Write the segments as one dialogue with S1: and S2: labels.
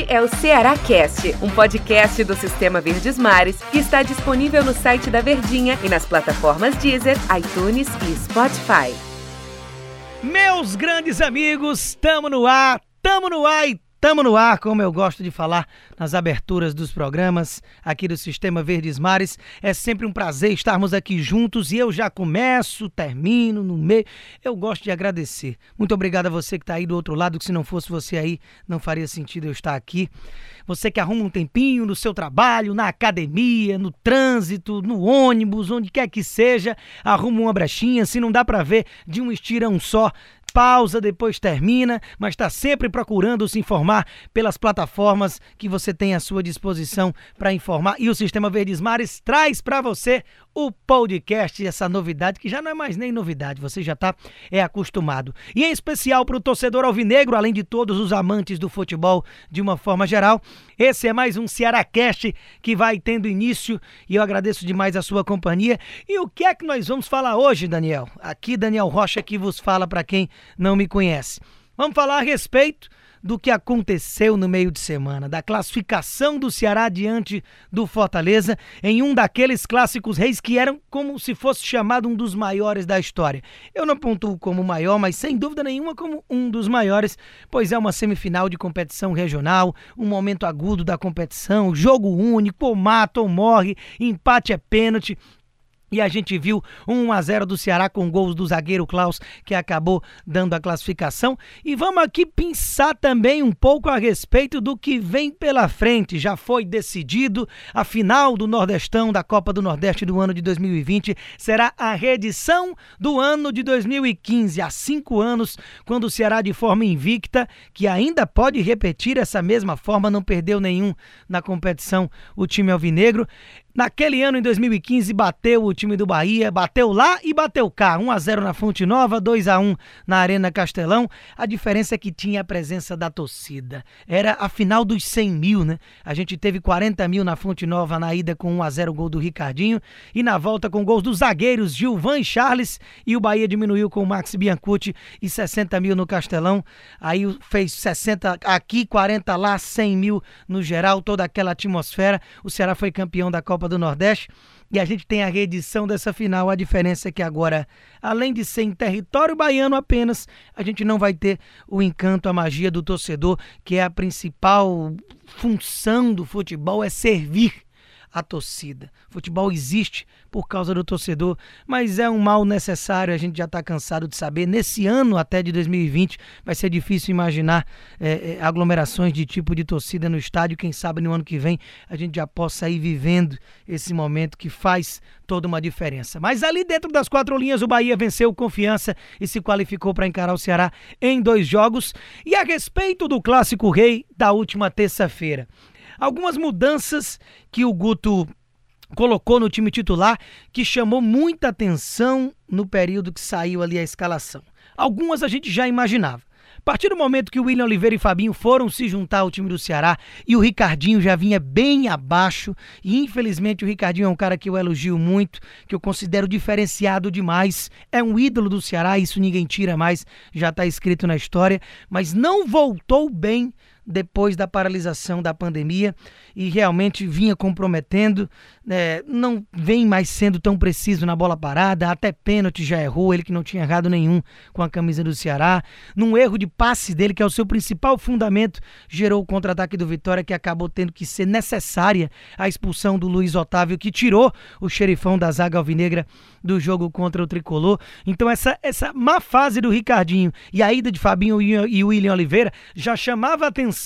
S1: Este é o Ceará Cast, um podcast do Sistema Verdes Mares que está disponível no site da Verdinha e nas plataformas Deezer, iTunes e Spotify.
S2: Meus grandes amigos, tamo no ar, tamo no ar e Tamo no ar, como eu gosto de falar nas aberturas dos programas aqui do Sistema Verdes Mares. É sempre um prazer estarmos aqui juntos e eu já começo, termino, no meio. Eu gosto de agradecer. Muito obrigado a você que está aí do outro lado, que se não fosse você aí, não faria sentido eu estar aqui. Você que arruma um tempinho no seu trabalho, na academia, no trânsito, no ônibus, onde quer que seja, arruma uma brechinha. Se não dá para ver de um estirão só, pausa, depois termina, mas está sempre procurando se informar pelas plataformas que você tem à sua disposição para informar. E o Sistema Verdes Mares traz para você o podcast, essa novidade que já não é mais nem novidade, você já está é acostumado. E em especial para o torcedor alvinegro, além de todos os amantes do futebol de uma forma geral, esse é mais um Cearacast que vai tendo início e eu agradeço demais a sua companhia. E o que é que nós vamos falar hoje, Daniel? Aqui Daniel Rocha que vos fala para quem não me conhece. Vamos falar a respeito do que aconteceu no meio de semana, da classificação do Ceará diante do Fortaleza em um daqueles clássicos reis que eram como se fosse chamado um dos maiores da história. Eu não pontuo como maior, mas sem dúvida nenhuma como um dos maiores, pois é uma semifinal de competição regional, um momento agudo da competição, jogo único, ou mata ou morre, empate é pênalti, e a gente viu 1 a 0 do Ceará com gols do zagueiro Klaus, que acabou dando a classificação. E vamos aqui pensar também um pouco a respeito do que vem pela frente. Já foi decidido a final do Nordestão da Copa do Nordeste do ano de 2020 será a reedição do ano de 2015, há cinco anos, quando o Ceará de forma invicta, que ainda pode repetir essa mesma forma, não perdeu nenhum na competição o time alvinegro. Naquele ano, em 2015, bateu o time do Bahia, bateu lá e bateu cá. 1 a 0 na Fonte Nova, 2 a 1 na Arena Castelão. A diferença é que tinha a presença da torcida. Era a final dos 100 mil, né? A gente teve 40 mil na Fonte Nova na ida com 1 a 0 gol do Ricardinho e na volta com gols dos zagueiros Gilvan e Charles. E o Bahia diminuiu com o Max Biancucci e 60 mil no Castelão. Aí fez 60 aqui, 40 lá, 100 mil no geral, toda aquela atmosfera. O Ceará foi campeão da Copa Copa do Nordeste. E a gente tem a reedição dessa final. A diferença é que agora, além de ser em território baiano apenas, a gente não vai ter o encanto, a magia do torcedor, que é a principal função do futebol, é servir a torcida. Futebol existe por causa do torcedor, mas é um mal necessário, a gente já está cansado de saber. Nesse ano até de 2020 vai ser difícil imaginar é, aglomerações de tipo de torcida no estádio. Quem sabe no ano que vem a gente já possa ir vivendo esse momento que faz toda uma diferença. Mas ali dentro das quatro linhas o Bahia venceu confiança e se qualificou para encarar o Ceará em dois jogos. E a respeito do clássico rei da última terça-feira, algumas mudanças que o Guto colocou no time titular que chamou muita atenção no período que saiu ali a escalação. Algumas a gente já imaginava. A partir do momento que o William Oliveira e Fabinho foram se juntar ao time do Ceará e o Ricardinho já vinha bem abaixo, e infelizmente o Ricardinho é um cara que eu elogio muito, que eu considero diferenciado demais, é um ídolo do Ceará, isso ninguém tira mais, já está escrito na história, mas não voltou bem depois da paralisação da pandemia e realmente vinha comprometendo. É, não vem mais sendo tão preciso na bola parada, até pênalti já errou, ele que não tinha errado nenhum com a camisa do Ceará. Num erro de passe dele, que é o seu principal fundamento, gerou o contra-ataque do Vitória, que acabou tendo que ser necessária a expulsão do Luiz Otávio, que tirou o xerifão da zaga alvinegra do jogo contra o Tricolor. Então, essa, essa má fase do Ricardinho e a ida de Fabinho e William Oliveira já chamava atenção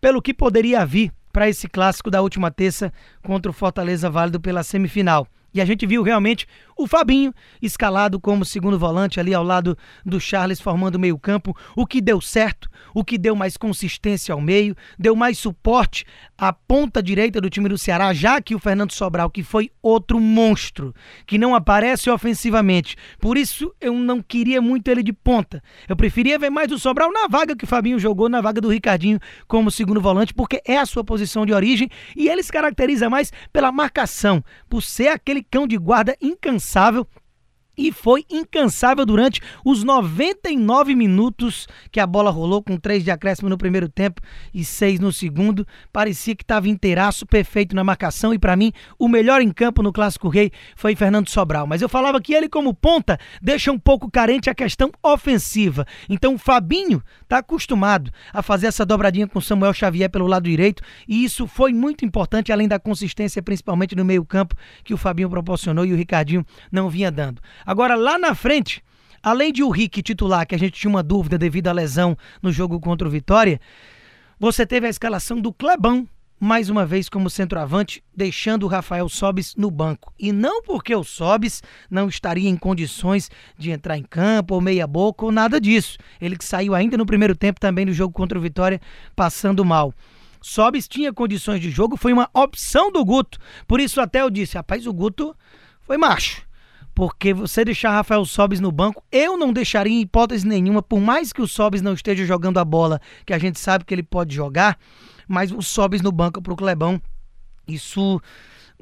S2: pelo que poderia vir para esse clássico da última terça contra o Fortaleza Válido pela semifinal. E a gente viu realmente o Fabinho escalado como segundo volante ali ao lado do Charles formando meio-campo, o que deu certo, o que deu mais consistência ao meio, deu mais suporte à ponta direita do time do Ceará, já que o Fernando Sobral, que foi outro monstro, que não aparece ofensivamente. Por isso eu não queria muito ele de ponta. Eu preferia ver mais o Sobral na vaga que o Fabinho jogou, na vaga do Ricardinho como segundo volante, porque é a sua posição de origem e ele se caracteriza mais pela marcação, por ser aquele cão de guarda incansável e foi incansável durante os 99 minutos que a bola rolou, com três de acréscimo no primeiro tempo e seis no segundo. Parecia que estava inteiraço, perfeito na marcação e para mim o melhor em campo no Clássico Rei foi Fernando Sobral. Mas eu falava que ele como ponta deixa um pouco carente a questão ofensiva. Então o Fabinho está acostumado a fazer essa dobradinha com Samuel Xavier pelo lado direito e isso foi muito importante além da consistência principalmente no meio campo que o Fabinho proporcionou e o Ricardinho não vinha dando. Agora, lá na frente, além de o Rick titular, que a gente tinha uma dúvida devido à lesão no jogo contra o Vitória, você teve a escalação do Clebão, mais uma vez como centroavante, deixando o Rafael Sobis no banco. E não porque o Sobis não estaria em condições de entrar em campo ou meia boca ou nada disso. Ele que saiu ainda no primeiro tempo também do jogo contra o Vitória, passando mal. Sobis tinha condições de jogo, foi uma opção do Guto. Por isso até eu disse, rapaz, o Guto foi macho porque você deixar Rafael Sobis no banco, eu não deixaria em hipótese nenhuma, por mais que o Sobis não esteja jogando a bola, que a gente sabe que ele pode jogar, mas o Sobis no banco para o Clebão, isso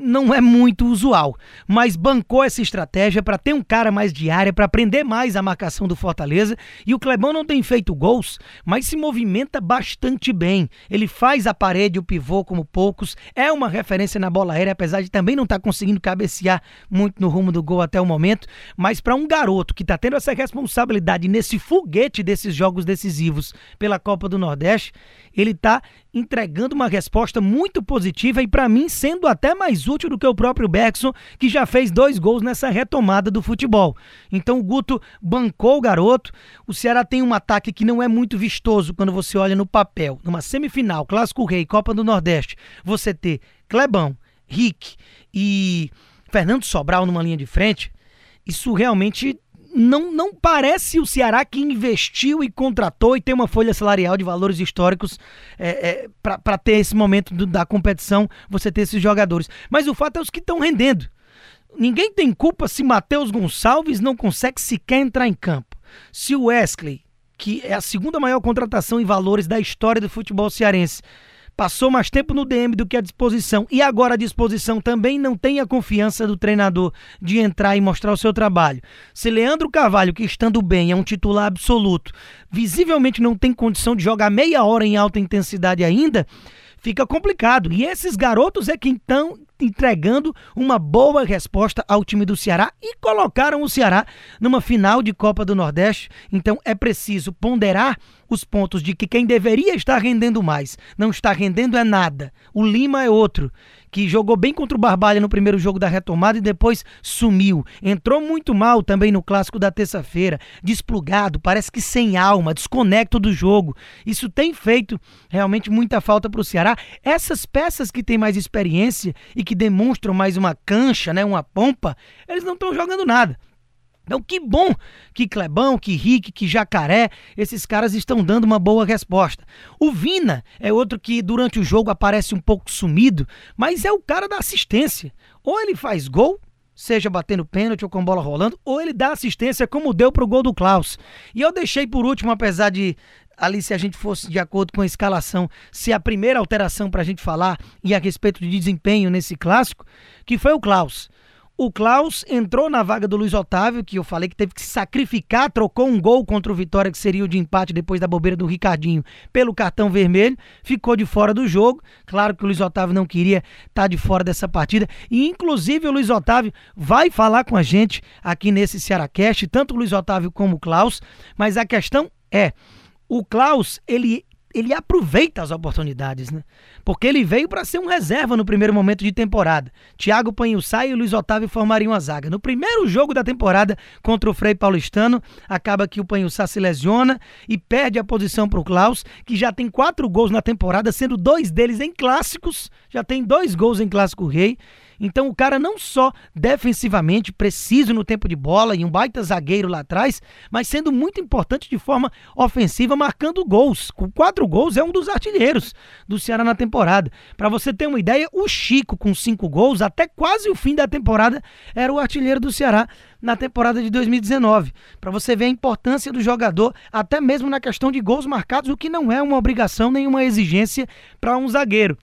S2: não é muito usual, mas bancou essa estratégia para ter um cara mais de área, para aprender mais a marcação do Fortaleza. E o Clebão não tem feito gols, mas se movimenta bastante bem. Ele faz a parede, o pivô como poucos, é uma referência na bola aérea, apesar de também não estar tá conseguindo cabecear muito no rumo do gol até o momento. Mas para um garoto que está tendo essa responsabilidade nesse foguete desses jogos decisivos pela Copa do Nordeste, ele está entregando uma resposta muito positiva e para mim sendo até mais útil do que o próprio Bergson, que já fez dois gols nessa retomada do futebol. Então o Guto bancou o garoto. O Ceará tem um ataque que não é muito vistoso quando você olha no papel. Numa semifinal, Clássico Rei, Copa do Nordeste, você ter Clebão, Rick e Fernando Sobral numa linha de frente, isso realmente não, não parece o Ceará que investiu e contratou e tem uma folha salarial de valores históricos é, é, para ter esse momento do, da competição, você ter esses jogadores. Mas o fato é os que estão rendendo. Ninguém tem culpa se Matheus Gonçalves não consegue sequer entrar em campo. Se o Wesley, que é a segunda maior contratação em valores da história do futebol cearense, passou mais tempo no DM do que à disposição e agora a disposição também não tem a confiança do treinador de entrar e mostrar o seu trabalho. Se Leandro Carvalho, que estando bem, é um titular absoluto, visivelmente não tem condição de jogar meia hora em alta intensidade ainda, fica complicado. E esses garotos é que estão entregando uma boa resposta ao time do Ceará e colocaram o Ceará numa final de Copa do Nordeste. Então é preciso ponderar os pontos de que quem deveria estar rendendo mais não está rendendo é nada. O Lima é outro que jogou bem contra o Barbalha no primeiro jogo da retomada e depois sumiu. Entrou muito mal também no clássico da terça-feira, desplugado, parece que sem alma, desconecto do jogo. Isso tem feito realmente muita falta para o Ceará. Essas peças que têm mais experiência e que demonstram mais uma cancha, né, uma pompa, eles não estão jogando nada. Então, que bom que Clebão, que Rick, que Jacaré, esses caras estão dando uma boa resposta. O Vina é outro que durante o jogo aparece um pouco sumido, mas é o cara da assistência. Ou ele faz gol, seja batendo pênalti ou com bola rolando, ou ele dá assistência como deu pro gol do Klaus. E eu deixei por último, apesar de ali se a gente fosse de acordo com a escalação, se a primeira alteração para a gente falar e a respeito de desempenho nesse clássico, que foi o Klaus. O Klaus entrou na vaga do Luiz Otávio, que eu falei que teve que se sacrificar, trocou um gol contra o Vitória, que seria o de empate depois da bobeira do Ricardinho, pelo cartão vermelho, ficou de fora do jogo. Claro que o Luiz Otávio não queria estar tá de fora dessa partida, e inclusive o Luiz Otávio vai falar com a gente aqui nesse Cearacast, tanto o Luiz Otávio como o Klaus, mas a questão é, o Klaus, ele ele aproveita as oportunidades, né? Porque ele veio para ser um reserva no primeiro momento de temporada. Thiago Panhussá e Luiz Otávio formariam a zaga. No primeiro jogo da temporada contra o Frei Paulistano, acaba que o Panhussá se lesiona e perde a posição para o Klaus, que já tem quatro gols na temporada, sendo dois deles em clássicos. Já tem dois gols em clássico rei. Então o cara não só defensivamente preciso no tempo de bola e um baita zagueiro lá atrás, mas sendo muito importante de forma ofensiva, marcando gols. Com quatro gols é um dos artilheiros do Ceará na temporada. Para você ter uma ideia, o Chico com cinco gols até quase o fim da temporada era o artilheiro do Ceará na temporada de 2019. Para você ver a importância do jogador, até mesmo na questão de gols marcados, o que não é uma obrigação nem uma exigência para um zagueiro.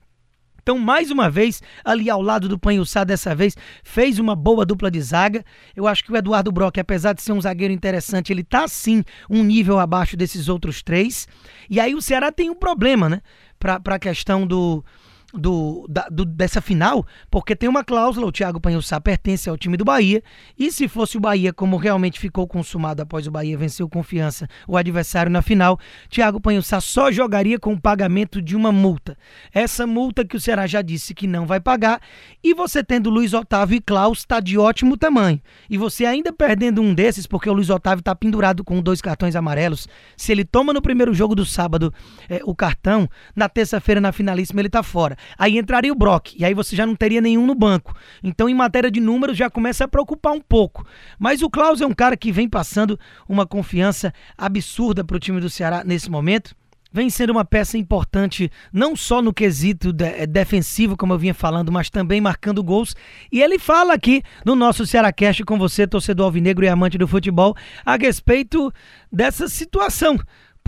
S2: Então, mais uma vez, ali ao lado do Panhussá, dessa vez, fez uma boa dupla de zaga. Eu acho que o Eduardo Brock, apesar de ser um zagueiro interessante, ele tá sim um nível abaixo desses outros três. E aí o Ceará tem um problema, né? Para a questão do, do, da, do, dessa final, porque tem uma cláusula, o Thiago Panhussá pertence ao time do Bahia, e se fosse o Bahia, como realmente ficou consumado após o Bahia vencer o Confiança, o adversário na final, Thiago Panhussá só jogaria com o pagamento de uma multa. Essa multa que o Ceará já disse que não vai pagar, e você tendo Luiz Otávio e Klaus, está de ótimo tamanho. E você ainda perdendo um desses, porque o Luiz Otávio está pendurado com dois cartões amarelos, se ele toma no primeiro jogo do sábado é, o cartão, na terça-feira na finalíssima ele está fora. Aí entraria o Brock, e aí você já não teria nenhum no banco. Então, em matéria de números, já começa a preocupar um pouco. Mas o Klaus é um cara que vem passando uma confiança absurda para o time do Ceará nesse momento vem sendo uma peça importante não só no quesito de, eh, defensivo, como eu vinha falando, mas também marcando gols. E ele fala aqui no nosso Cearacast com você, torcedor alvinegro e amante do futebol, a respeito dessa situação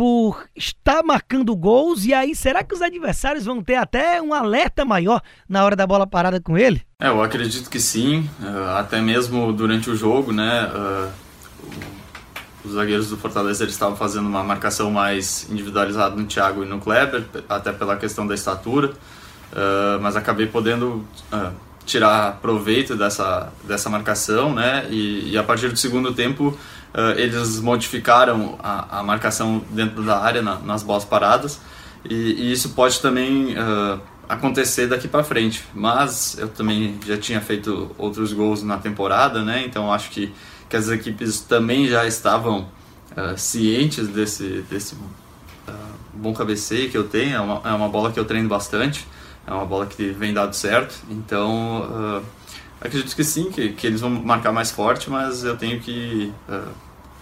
S2: por estar marcando gols e aí será que os adversários vão ter até um alerta maior na hora da bola parada com ele?
S3: É, eu acredito que sim, uh, até mesmo durante o jogo, né? Uh, os zagueiros do Fortaleza eles estavam fazendo uma marcação mais individualizada no Thiago e no Kleber, até pela questão da estatura, uh, mas acabei podendo tirar proveito dessa, dessa marcação, né? E, e a partir do segundo tempo uh, eles modificaram a, a, marcação dentro da área na, nas bolas paradas e, e, isso pode também uh, acontecer daqui para frente. Mas eu também já tinha feito outros gols na temporada, né? Então acho que, que as equipes também já estavam uh, cientes desse, desse bom cabeceio que eu tenho. É uma, é uma bola que eu treino bastante, é uma bola que vem dado certo. Então Acredito que sim, que, que eles vão marcar mais forte, mas eu tenho que uh,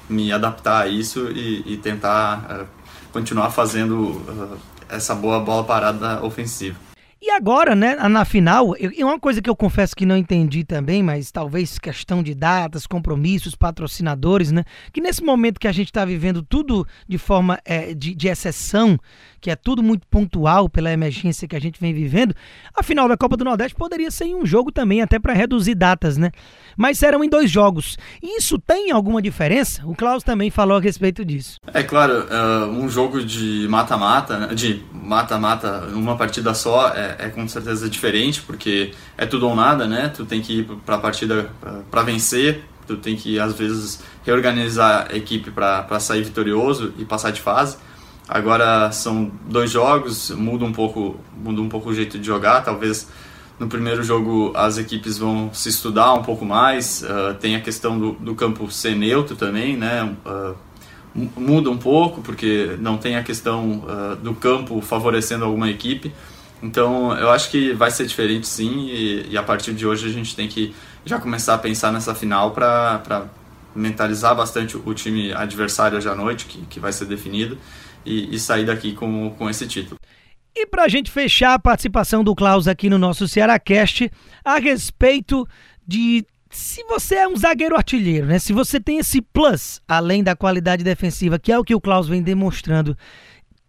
S3: me adaptar a isso e, e tentar uh, continuar fazendo uh, essa boa bola parada ofensiva.
S2: E agora, né, na final, eu, uma coisa que eu confesso que não entendi também, mas talvez questão de datas, compromissos, patrocinadores, né, que nesse momento que a gente está vivendo tudo de forma é, de, de exceção, que é tudo muito pontual pela emergência que a gente vem vivendo, a final da Copa do Nordeste poderia ser em um jogo também, até para reduzir datas, né? Mas serão em dois jogos. Isso tem alguma diferença? O Klaus também falou a respeito disso.
S3: É claro, uh, um jogo de mata-mata, né? de mata-mata, uma partida só, é, é, com certeza diferente, porque é tudo ou nada, né? Tu tem que ir para a partida para vencer, tu tem que às vezes reorganizar a equipe para sair vitorioso e passar de fase. Agora são dois jogos, muda um pouco, muda um pouco o jeito de jogar. Talvez no primeiro jogo as equipes vão se estudar um pouco mais. Uh, tem a questão do, do, campo ser neutro também, né? Uh, muda um pouco porque não tem a questão uh, do campo favorecendo alguma equipe. Então eu acho que vai ser diferente sim e, e a partir de hoje a gente tem que já começar a pensar nessa final para mentalizar bastante o time adversário hoje à noite que, que vai ser definido e, e sair daqui com, com esse título.
S2: E para a gente fechar a participação do Klaus aqui no nosso Cearacast, a respeito de se você é um zagueiro artilheiro, né? Se você tem esse plus, além da qualidade defensiva, que é o que o Klaus vem demonstrando,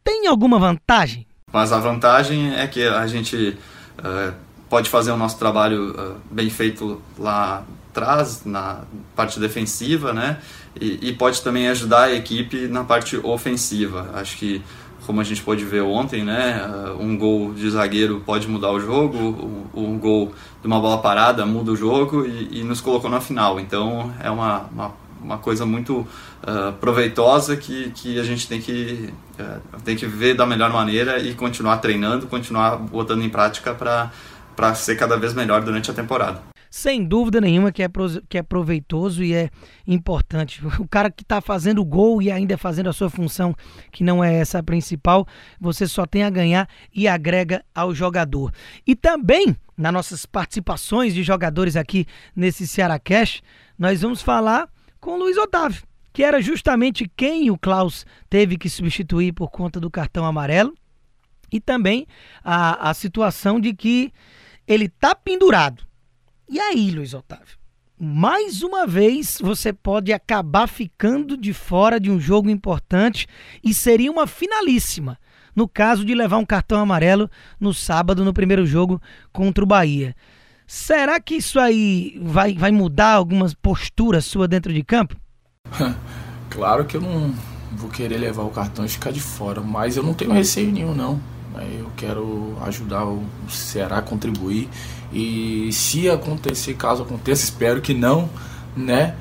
S2: tem alguma vantagem?
S3: Mas a vantagem é que a gente uh, pode fazer o nosso trabalho uh, bem feito lá atrás, na parte defensiva, né? E, e, pode também ajudar a equipe na parte ofensiva. Acho que, como a gente pôde ver ontem, né? Uh, um gol de zagueiro pode mudar o jogo, um, um gol de uma bola parada muda o jogo e, e nos colocou na final. Então é uma, uma, uma coisa muito uh, proveitosa que, que a gente tem que, uh, tem que ver da melhor maneira e continuar treinando, continuar botando em prática para ser cada vez melhor durante a temporada
S2: sem dúvida nenhuma que é, que é proveitoso e é importante. O cara que está fazendo gol e ainda fazendo a sua função, que não é essa a principal, você só tem a ganhar e agrega ao jogador. E também, nas nossas participações de jogadores aqui nesse Ceará Cash, nós vamos falar com o Luiz Otávio, que era justamente quem o Klaus teve que substituir por conta do cartão amarelo. E também a, a situação de que ele tá pendurado e aí, Luiz Otávio? Mais uma vez você pode acabar ficando de fora de um jogo importante e seria uma finalíssima. no caso de levar um cartão amarelo no sábado, no primeiro jogo contra o Bahia. Será que isso aí vai, vai mudar algumas posturas sua dentro de campo?
S4: claro que eu não vou querer levar o cartão e ficar de fora, mas eu não tenho receio nenhum não. Eu quero ajudar o Ceará a contribuir e se acontecer, caso aconteça, espero que não, né?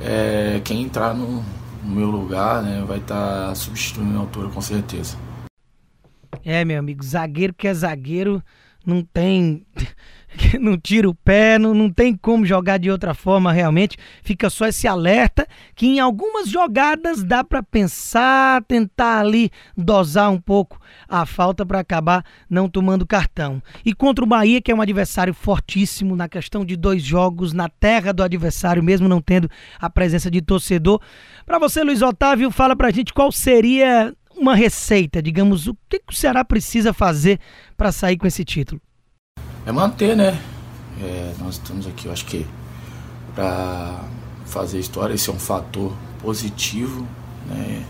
S4: É, quem entrar no, no, meu lugar né, vai estar tá substituindo a altura com certeza.
S2: É, meu amigo, zagueiro que é zagueiro não tem não tira o pé, não, não tem como jogar de outra forma realmente. Fica só esse alerta que em algumas jogadas dá para pensar, tentar ali dosar um pouco a falta para acabar não tomando cartão. E contra o Bahia, que é um adversário fortíssimo na questão de dois jogos na terra do adversário, mesmo não tendo a presença de torcedor. Para você, Luiz Otávio, fala pra gente qual seria uma receita, digamos, o que, o Ceará precisa fazer para sair com esse título?
S4: é manter, né? É, nós estamos aqui, eu acho que para fazer história, esse é um fator positivo, né?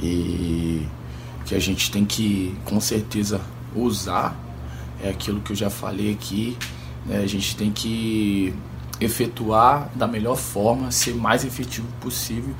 S4: E que a gente tem que, com certeza, usar. É aquilo que eu já falei aqui. Né? A gente tem que efetuar da melhor forma, ser mais efetivo possível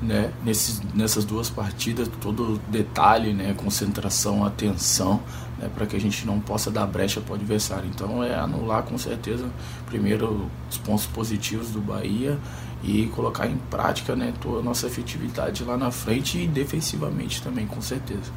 S4: né? Nesses, nessas duas partidas, todo detalhe, né? concentração, atenção, né, para que a gente não possa dar brecha para o adversário. Então é anular com certeza primeiro os pontos positivos do Bahia e colocar em prática né, toda a nossa efetividade lá na frente e defensivamente também, com certeza.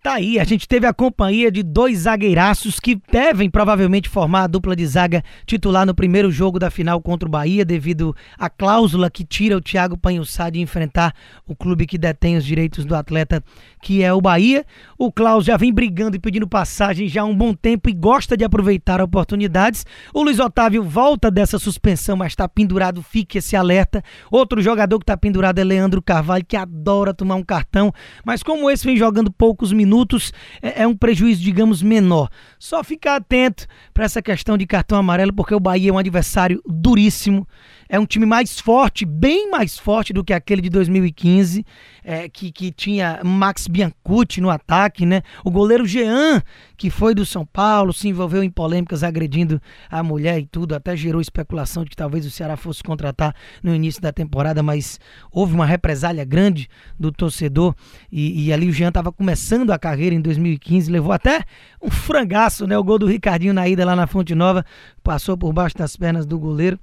S2: Tá aí, a gente teve a companhia de dois zagueiraços que devem provavelmente formar a dupla de zaga titular no primeiro jogo da final contra o Bahia, devido à cláusula que tira o Thiago Panhussá de enfrentar o clube que detém os direitos do atleta, que é o Bahia. O Klaus já vem brigando e pedindo passagem já há um bom tempo e gosta de aproveitar oportunidades. O Luiz Otávio volta dessa suspensão, mas está pendurado, fique esse alerta. Outro jogador que está pendurado é Leandro Carvalho, que adora tomar um cartão, mas como esse vem jogando poucos minutos, minutos é, é um prejuízo, digamos, menor. Só ficar atento para essa questão de cartão amarelo, porque o Bahia é um adversário duríssimo. É um time mais forte, bem mais forte do que aquele de 2015, é, que, que tinha Max Biancucci no ataque, né? O goleiro Jean, que foi do São Paulo, se envolveu em polêmicas agredindo a mulher e tudo, até gerou especulação de que talvez o Ceará fosse contratar no início da temporada, mas houve uma represália grande do torcedor e, e ali o Jean estava começando a carreira em 2015, levou até um frangaço, né? O gol do Ricardinho na ida lá na Fonte Nova, passou por baixo das pernas do goleiro.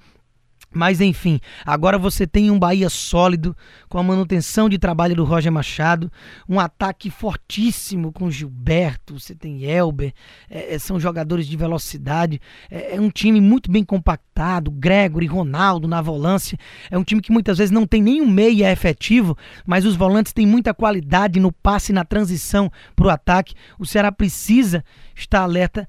S2: Mas enfim, agora você tem um Bahia sólido, com a manutenção de trabalho do Roger Machado, um ataque fortíssimo com Gilberto, você tem Elber, é, é, são jogadores de velocidade, é, é, um time muito bem compactado, Gregory, Ronaldo na volância, é um time que muitas vezes não tem nenhum meia efetivo, mas os volantes têm muita qualidade no passe na transição para o ataque. O Ceará precisa estar alerta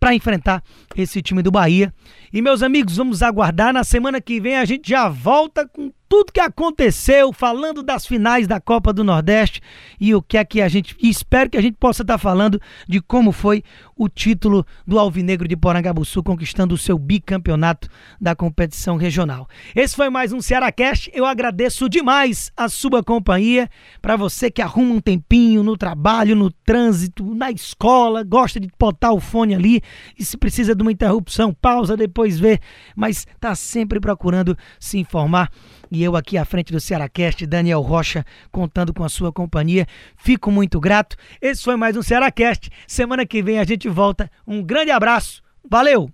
S2: para enfrentar esse time do Bahia. E meus amigos, vamos aguardar. Na semana que vem a gente já volta com tudo que aconteceu, falando das finais da Copa do Nordeste e o que é que a gente. espero que a gente possa estar falando de como foi o título do Alvinegro de Porangabuçu conquistando o seu bicampeonato da competição regional. Esse foi mais um Cearacast. Eu agradeço demais a sua companhia. Para você que arruma um tempinho no trabalho, no trânsito, na escola, gosta de botar o fone ali e se precisa de uma interrupção, pausa, depois vê, mas está sempre procurando se informar e eu aqui à frente do Cearacast, Daniel Rocha, contando com a sua companhia. Fico muito grato. Esse foi mais um Cearacast. Semana que vem a gente volta. Um grande abraço. Valeu!